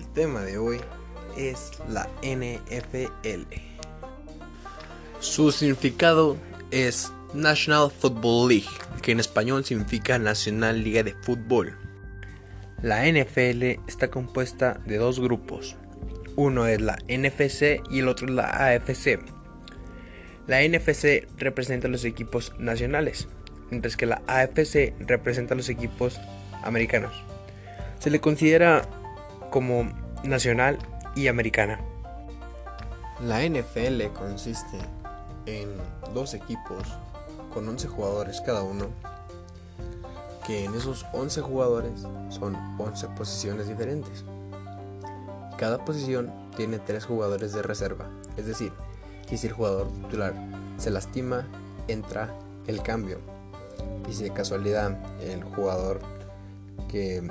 El tema de hoy es la NFL. Su significado es National Football League, que en español significa Nacional Liga de Fútbol. La NFL está compuesta de dos grupos. Uno es la NFC y el otro es la AFC. La NFC representa los equipos nacionales, mientras que la AFC representa los equipos americanos. Se le considera como nacional y americana. La NFL consiste en dos equipos con 11 jugadores cada uno, que en esos 11 jugadores son 11 posiciones diferentes. Cada posición tiene 3 jugadores de reserva, es decir, que si el jugador titular se lastima, entra el cambio. Y si de casualidad el jugador que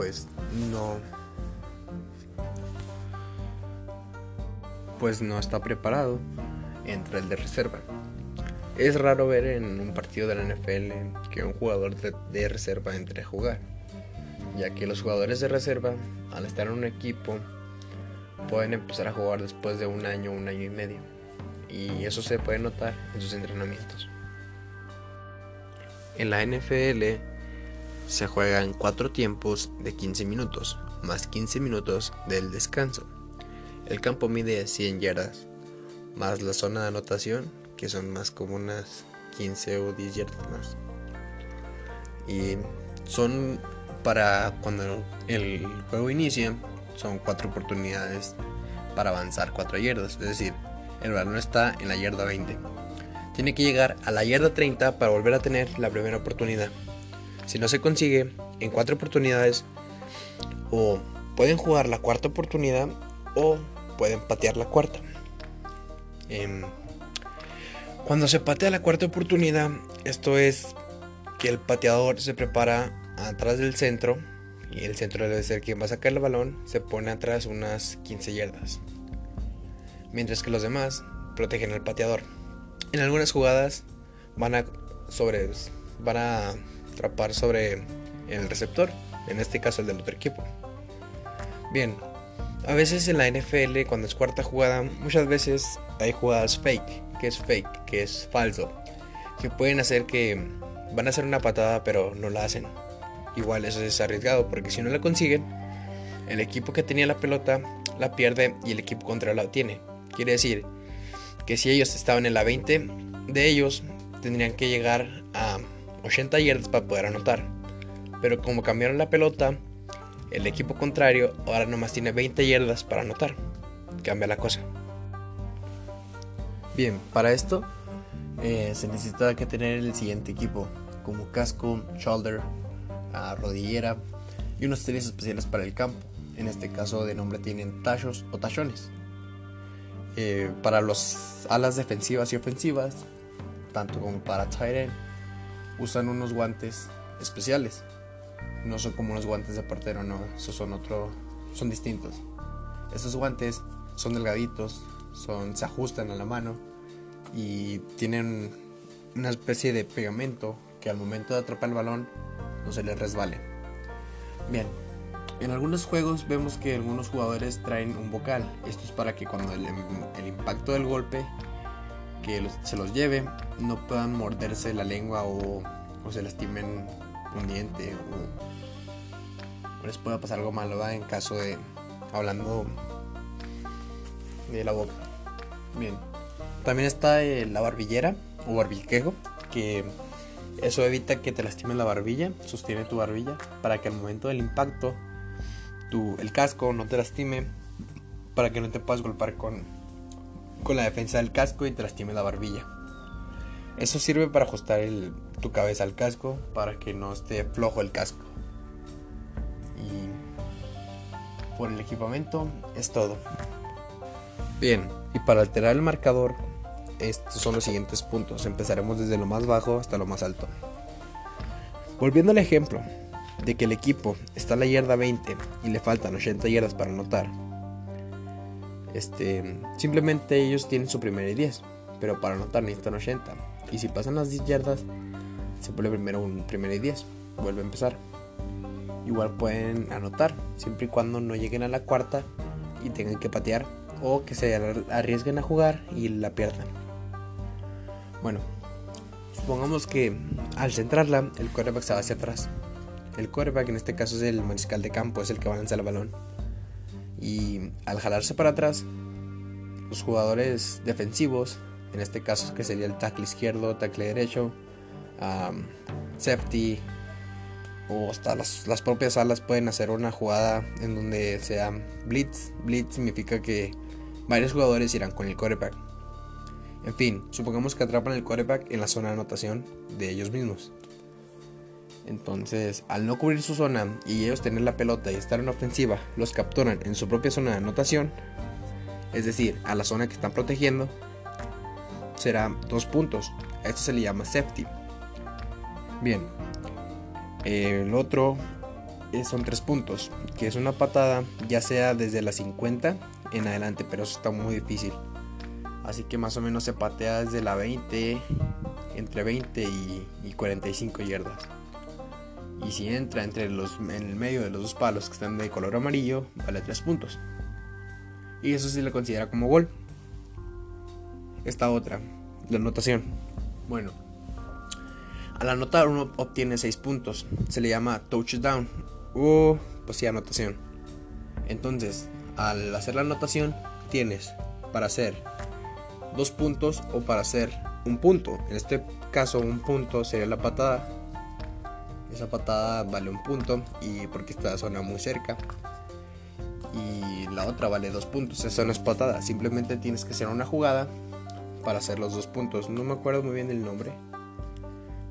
pues no. Pues no está preparado. Entra el de reserva. Es raro ver en un partido de la NFL que un jugador de, reserva entre a jugar ya que los jugadores de reserva al estar en un equipo pueden empezar a jugar después de un año un año y medio. Y eso se puede notar en sus entrenamientos. En la NFL se juegan 4 tiempos de 15 minutos, más 15 minutos del descanso. El campo mide 100 yardas, más la zona de anotación, que son más como unas 15 o 10 yardas más. Y son para cuando el juego inicia, son 4 oportunidades para avanzar 4 yardas, es decir, el balón está en la yarda 20. Tiene que llegar a la yarda 30 para volver a tener la primera oportunidad. Si no se consigue en cuatro oportunidades, o pueden jugar la cuarta oportunidad o pueden patear la cuarta. Em, cuando se patea la cuarta oportunidad, esto es que el pateador se prepara atrás del centro y el centro debe ser quien va a sacar el balón, se pone atrás unas 15 yardas. Mientras que los demás protegen al pateador. En algunas jugadas van a sobre van a atrapar sobre el receptor, en este caso el del otro equipo. Bien, a veces en la NFL cuando es cuarta jugada, muchas veces hay jugadas fake, que es fake, que es falso, que pueden hacer que van a hacer una patada pero no la hacen. Igual eso es arriesgado porque si no la consiguen, el equipo que tenía la pelota la pierde y el equipo contra la tiene. Quiere decir que si ellos estaban en la 20 de ellos, tendrían que llegar a 80 yardas para poder anotar. Pero como cambiaron la pelota, el equipo contrario ahora nomás tiene 20 yardas para anotar. Cambia la cosa. Bien, para esto eh, se necesita que tener el siguiente equipo, como casco, shoulder, ah, rodillera y unos tenis especiales para el campo. En este caso de nombre tienen tachos o tachones. Eh, para los alas defensivas y ofensivas, tanto como para tight usan unos guantes especiales. No son como unos guantes de portero, no, esos son otro, son distintos. Esos guantes son delgaditos, son, se ajustan a la mano y tienen una especie de pegamento que al momento de atrapar el balón no se les resbale. Bien, en algunos juegos vemos que algunos jugadores traen un vocal. Esto es para que cuando el, el impacto del golpe que se los lleve no puedan morderse la lengua o, se lastimen un diente o, les pueda pasar algo malo en caso de hablando de la boca. Bien. También está eh, la barbillera o barbiquejo que eso evita que te lastimen la barbilla, sostiene tu barbilla para que al momento del impacto tu, el casco no te lastime, para que no te puedas golpear con, con la defensa del casco y te lastime la barbilla. Eso sirve para ajustar tu cabeza al casco para que no esté flojo el casco. Y por el equipamiento es todo. Bien, y para alterar el marcador, estos son los siguientes puntos. Empezaremos desde lo más bajo hasta lo más alto. Volviendo al ejemplo de que el equipo está a la yarda 20 y le faltan 80 yardas para anotar este, simplemente ellos tienen su primera y 10, pero para anotar necesitan 80. Y si pasan las 10 yardas, se pone primero un primera y 10, vuelve a empezar. igual pueden anotar, siempre y cuando no lleguen a la cuarta y tengan que patear o que se arriesguen a jugar y la pierdan. Bueno, supongamos que al centrarla el quarterback se va hacia atrás. El quarterback en este caso es el mariscal de campo, es el que va el balón. Y al jalarse para atrás, los jugadores defensivos, en este caso que sería el tackle izquierdo, tackle derecho, safety o hasta las, las, propias alas pueden hacer una jugada en donde sea blitz. Blitz significa que varios jugadores irán con el quarterback. En fin, supongamos que atrapan el quarterback en la zona de anotación de ellos mismos. Entonces, al no cubrir su zona y ellos tener la pelota y estar en ofensiva, los capturan en su propia zona de anotación, es decir, a la zona que están protegiendo, será dos puntos. esto se le llama safety. Bien, el otro son tres puntos, que es una patada ya sea desde la 50 en adelante, pero eso está muy difícil. Así que más o menos se patea desde la 20, entre 20 y, 45 yardas. Y si entra entre los, en el medio de los dos palos que están de color amarillo, vale 3 puntos. Y eso se le considera como gol. Esta otra, la anotación. Bueno, al anotar uno obtiene 6 puntos. Se le llama touchdown o pues sí, anotación. Entonces, al hacer la anotación, tienes para hacer dos puntos o para hacer un punto. En este caso, un punto sería la patada. Esa patada vale un punto y porque está zona muy cerca. Y la otra vale dos puntos. Esa no es patada. Simplemente tienes que hacer una jugada para hacer los dos puntos. No me acuerdo muy bien el nombre.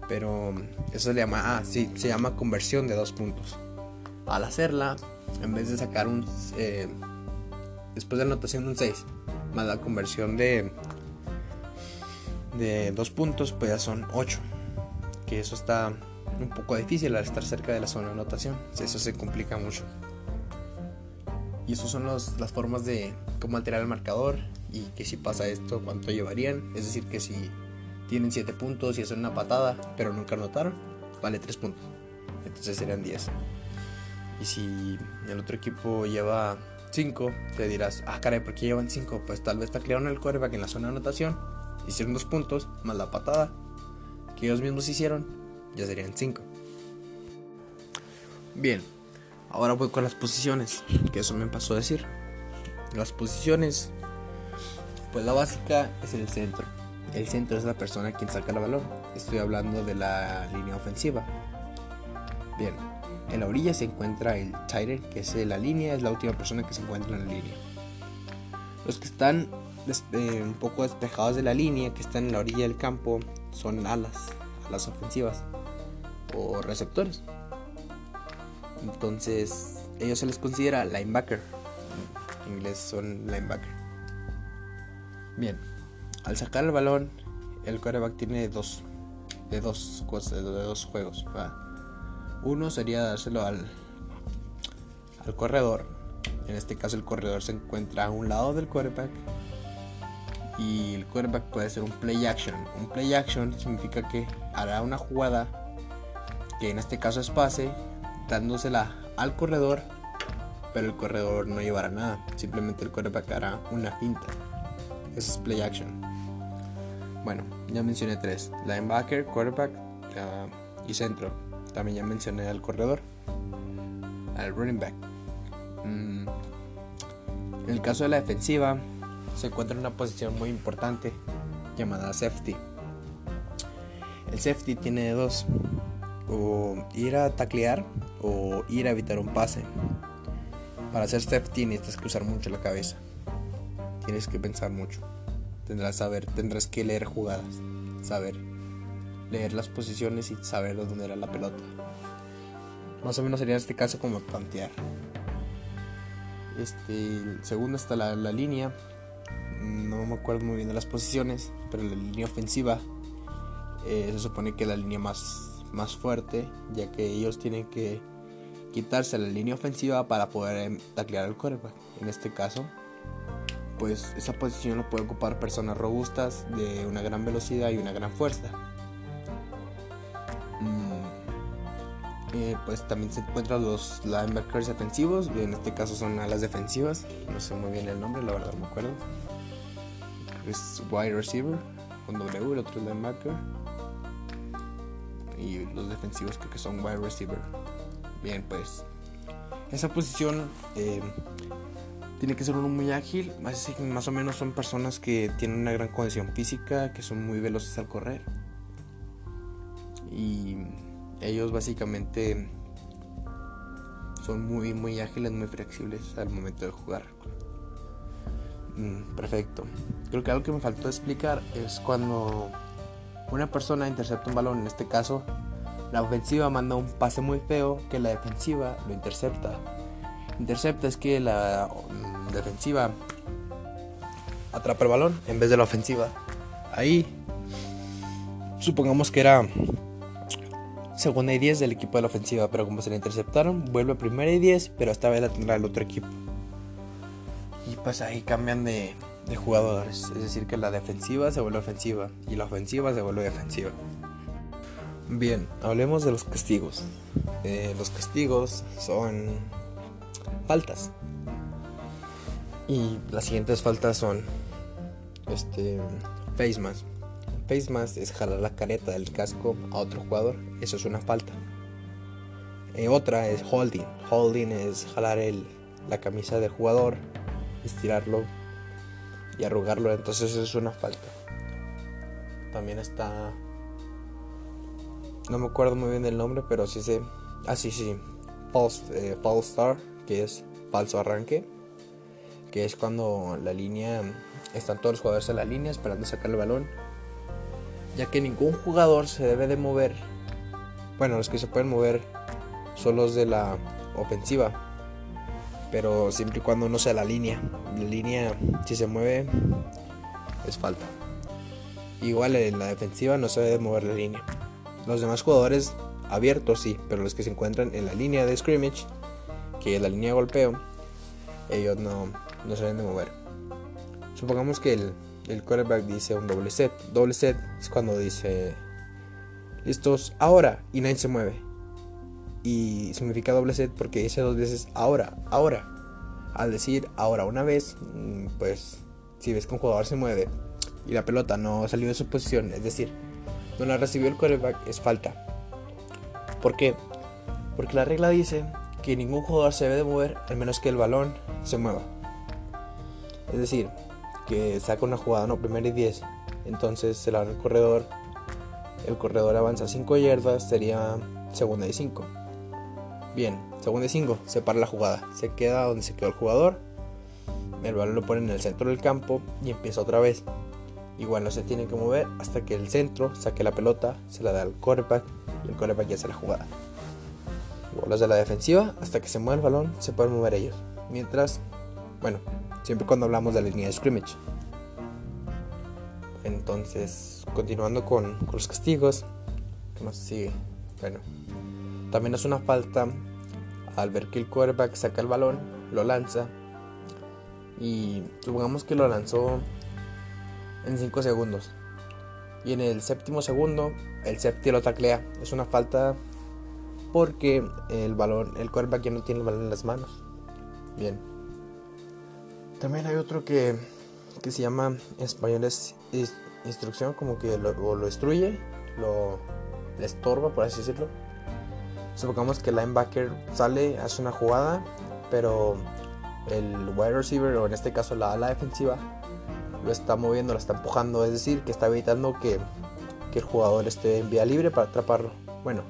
Pero eso se llama, ah, sí, se llama conversión de dos puntos. Al hacerla, en vez de sacar un, eh, después de la anotación un 6, más la conversión de, de dos puntos, pues ya son 8. Que eso está un poco difícil al estar cerca de la zona de anotación. Eso se complica mucho. Y esas son las formas de cómo alterar el marcador y que si pasa esto, cuánto llevarían. Es decir, que si tienen 7 puntos y hacen una patada, pero nunca anotaron, vale 3 puntos. Entonces serían 10. Y si el otro equipo lleva 5, te dirás, ah, caray, ¿por qué llevan 5? Pues tal vez taclearon el quarterback en la zona de anotación, hicieron 2 puntos, más la patada que ellos mismos hicieron, ya serían 5. Bien, ahora voy con las posiciones, que eso me pasó a decir. Las posiciones, pues la básica es el centro el centro es la persona quien saca el balón. Estoy hablando de la línea ofensiva. Bien, en la orilla se encuentra el tight que es la línea, es la última persona que se encuentra en la línea. Los que están eh, un poco despejados de la línea, que están en la orilla del campo, son alas, alas ofensivas o receptores. Entonces, ellos se les considera linebacker. En inglés son linebacker. Bien, al sacar el balón, el quarterback tiene dos, de dos de dos juegos. Uno sería dárselo al, al corredor. En este caso el corredor se encuentra a un lado del quarterback. Y el quarterback puede ser un play action. Un play action significa que hará una jugada que en este caso es pase, dándosela al corredor, pero el corredor no llevará nada. Simplemente el quarterback hará una finta. Eso es play action. Bueno, ya mencioné tres: linebacker, quarterback y centro. También ya mencioné al corredor, al running back. Mm, en el caso de la defensiva, se encuentra en una posición muy importante llamada safety. El safety tiene dos: o ir a taclear o ir a evitar un pase. Para hacer safety necesitas que usar mucho la cabeza. Tienes que pensar mucho. Tendrás, saber, tendrás que leer jugadas, saber leer las posiciones y saber dónde era la pelota. Más o menos sería en este caso como plantear. Este, segundo está la, línea. No me acuerdo muy bien de las posiciones, pero la línea ofensiva eh, se supone que es la línea más, más fuerte, ya que ellos tienen que quitarse la línea ofensiva para poder em, taclear al quarterback. En este caso, pues esa posición lo pueden ocupar personas robustas de una gran velocidad y una gran fuerza. Mm, eh, pues también se encuentran los linebackers defensivos, en este caso son alas defensivas, no sé muy bien el nombre, la verdad no me acuerdo. Es wide receiver con W, el otro linebacker. Y los defensivos creo que son wide receiver. Bien, pues esa posición eh, tiene que ser uno muy ágil, más, o menos son personas que tienen una gran condición física, que son muy veloces al correr. Y ellos básicamente son muy muy ágiles, muy flexibles al momento de jugar. Mm, perfecto. Creo que algo que me faltó explicar es cuando una persona intercepta un balón, en este caso la ofensiva manda un pase muy feo que la defensiva lo intercepta. Intercepta es que la mm, defensiva atrapa el balón en vez de la ofensiva. Ahí supongamos que era segunda y 10 del equipo de la ofensiva, pero como se le interceptaron, vuelve a primera y 10, pero esta vez la tendrá el otro equipo. Y pues ahí cambian de, jugadores, es decir, que la defensiva se vuelve ofensiva y la ofensiva se vuelve defensiva. Bien, hablemos de los castigos. Eh, los castigos son faltas. Y las siguientes faltas son este face mask. Face mask es jalar la careta del casco a otro jugador. Eso es una falta. Eh, otra es holding. Holding es jalar el, la camisa del jugador, estirarlo y arrugarlo. Entonces eso es una falta. También está... No me acuerdo muy bien del nombre, pero sí sé... Ah, sí, sí. False, eh, Star, que es falso arranque. Que es cuando la línea... Están todos los jugadores en la línea esperando sacar el balón ya que ningún jugador se debe de mover. Bueno, los que se pueden mover son los de la ofensiva, pero siempre y cuando no sea la línea. La línea, si se mueve, es falta. Igual en la defensiva no se debe mover la línea. Los demás jugadores abiertos sí, pero los que se encuentran en la línea de scrimmage, que la línea de golpeo, ellos no, no se de mover. Supongamos que el, el quarterback dice un doble set. Doble set es cuando dice listos ahora y nadie se mueve. Y significa doble set porque dice dos veces ahora, ahora. Al decir ahora una vez, mm, pues si ves que un jugador se mueve y la pelota no salió de su posición, es decir, no la recibió el quarterback, es falta. ¿Por qué? Porque la regla dice que ningún jugador se debe de mover al menos que el balón se mueva. Es decir, que saca una jugada, no, primera y 10. Entonces se la da el corredor. El corredor avanza 5 yardas, sería segunda y 5. Bien, segunda y 5, se para la jugada. Se queda donde se quedó el jugador. El balón lo pone en el centro del campo y empieza otra vez. Igual no se tiene que mover hasta que el centro saque la pelota, se la da al quarterback y el quarterback ya hace la jugada. Los de la defensiva, hasta que se mueva el balón, se pueden mover ellos. Mientras, bueno, Siempre cuando hablamos de la línea de scrimmage. Entonces, continuando con, los castigos, ¿qué más sigue? Bueno, también es una falta al ver que el quarterback saca el balón, lo lanza y supongamos que lo lanzó en 5 segundos. Y en el séptimo segundo, el séptimo lo taclea. Es una falta porque el balón, el quarterback ya no tiene el balón en las manos. Bien. También hay otro que, que se llama español es, instrucción, como que lo, lo destruye, lo estorba, por así decirlo. Supongamos que el linebacker sale, hace una jugada, pero el wide receiver, o en este caso la ala defensiva, lo está moviendo, lo está empujando, es decir, que está evitando que, que el jugador esté en vía libre para atraparlo. Bueno,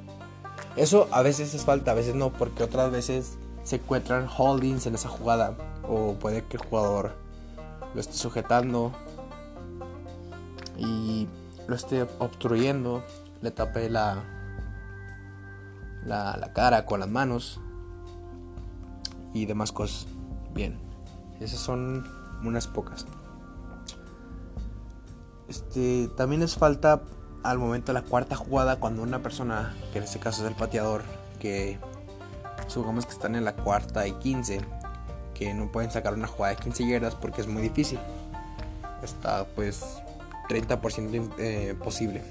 eso a veces es falta, a veces no, porque otras veces se encuentran holdings en esa jugada o puede que el jugador lo esté sujetando y lo esté obstruyendo, le tape la, la, cara con las manos y demás cosas. Bien, esas son unas pocas. Este, también es falta al momento de la cuarta jugada cuando una persona, que en este caso es el pateador, que supongamos que están en la cuarta y quince que no pueden sacar una jugada de 15 yardas porque es muy difícil. Está pues 30% eh, posible.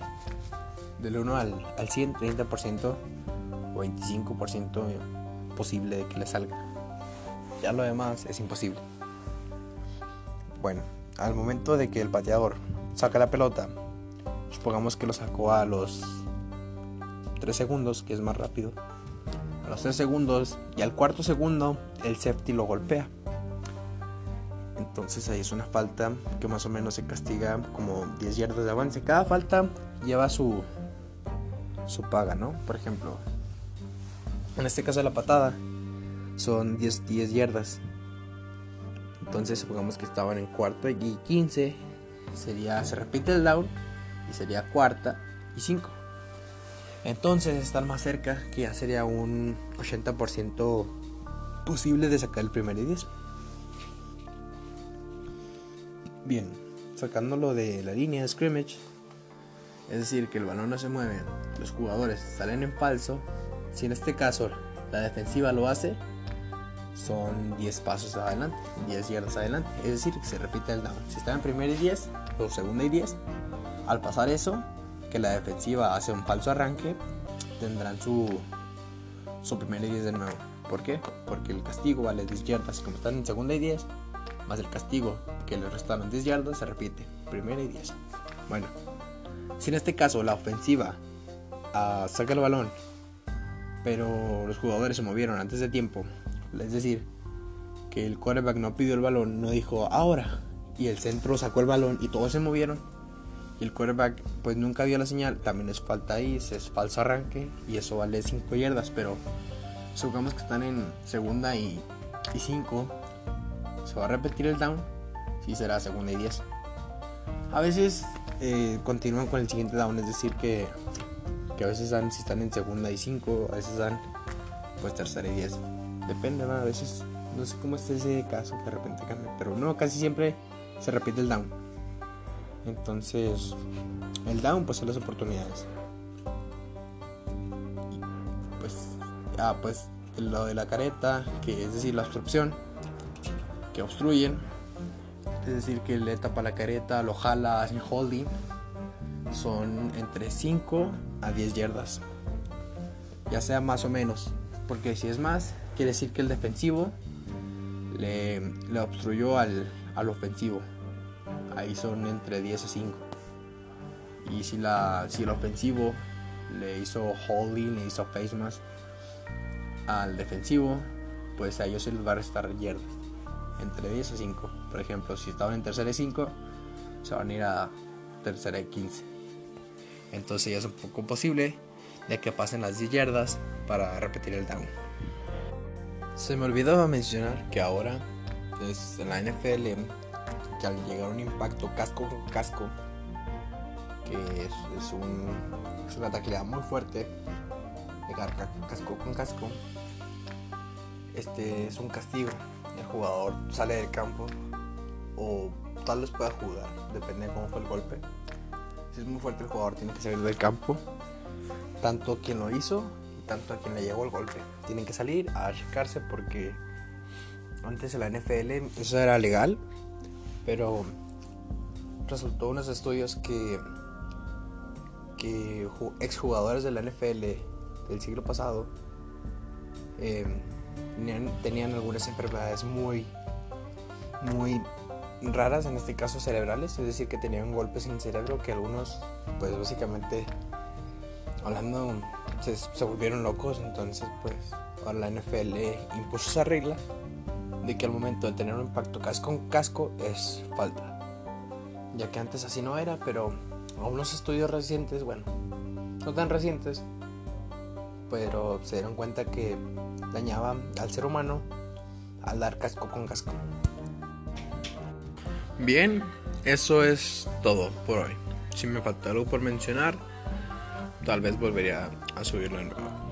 Del 1 al, al 100, 30% o 25% posible de que le salga. Ya lo demás es imposible. Bueno, al momento de que el pateador saca la pelota, supongamos que lo sacó a los 3 segundos, que es más rápido. A los 3 segundos y al cuarto segundo el safety lo golpea. Entonces ahí es una falta que más o menos se castiga como 10 yardas de avance. Cada falta lleva su, su paga, ¿no? Por ejemplo, en este caso la patada son 10, 10 yardas. Entonces supongamos que estaban en cuarto y 15. Sería, se repite el down y sería cuarta y 5. Entonces están más cerca que ya sería un 80% posible de sacar el primer y 10. Bien, sacándolo de la línea de scrimmage, es decir, que el balón no se mueve, los jugadores salen en falso, si en este caso la defensiva lo hace, son 10 pasos adelante, 10 yardas adelante, es decir, que se repite el down. Si está en primer y 10 o segunda y 10, al pasar eso, que la defensiva hace un falso arranque, tendrán su, su primer y 10 de nuevo. ¿Por qué? Porque el castigo vale 10 yardas, como están en segunda y 10, más el castigo que le restaron 10 yardas se repite, primera y 10. Bueno, si en este caso la ofensiva uh, saca el balón, pero los jugadores se movieron antes de tiempo, es decir, que el quarterback no pidió el balón, no dijo ahora, y el centro sacó el balón y todos se movieron, y el quarterback pues nunca vio la señal, también es falta ahí, es falso arranque, y eso vale 5 yardas, pero supongamos que están en segunda y 5, se va a repetir el down y será segunda y 10. A veces eh, continúan con el siguiente down, es decir, que, que a veces dan, si están en segunda y 5, a veces dan pues tercera y 10. Depende, a veces no sé cómo es ese caso que de repente cambia, pero no, casi siempre se repite el down. Entonces, el down pues son las oportunidades. pues, ah, pues lo de la careta, que es decir, la obstrucción, que obstruyen es decir, que le tapa la careta, lo jala, hace holding, son entre 5 a 10 yardas. Ya sea más o menos, porque si es más, quiere decir que el defensivo le, le obstruyó al, al, ofensivo. Ahí son entre 10 a 5. Y si, la, si el ofensivo le hizo holding, le hizo face mask al defensivo, pues a ellos se les va a restar yardas entre 10 a 5. Por ejemplo, si estaban en tercera y 5, se van a ir a tercera y 15. Entonces ya es un poco posible de que pasen las 10 yardas para repetir el down. Se me olvidaba mencionar que ahora es en la NFL que al llegar un impacto casco con casco, que es, un, es una tacleada muy fuerte, llegar casco con casco, este es un castigo el jugador sale del campo o tal vez pueda jugar, depende de cómo fue el golpe. Si es muy fuerte el jugador tiene que salir del campo, tanto quien lo hizo y tanto a quien le llegó el golpe. Tienen que salir a checarse porque antes en la NFL eso era legal, pero resultó unos estudios que que exjugadores de la NFL del siglo pasado eh, tenían, algunas enfermedades muy, muy raras, en este caso cerebrales, es decir, que tenían golpes en el cerebro que algunos, pues básicamente, hablando, se, se volvieron locos, entonces pues ahora la NFL impuso esa regla de que al momento de tener un impacto casco con casco es falta, ya que antes así no era, pero a unos estudios recientes, bueno, no tan recientes, pero se dieron cuenta que dañaba al ser humano al dar casco con casco. Bien, eso es todo por hoy. Si me falta algo por mencionar, tal vez volvería a subirlo de nuevo.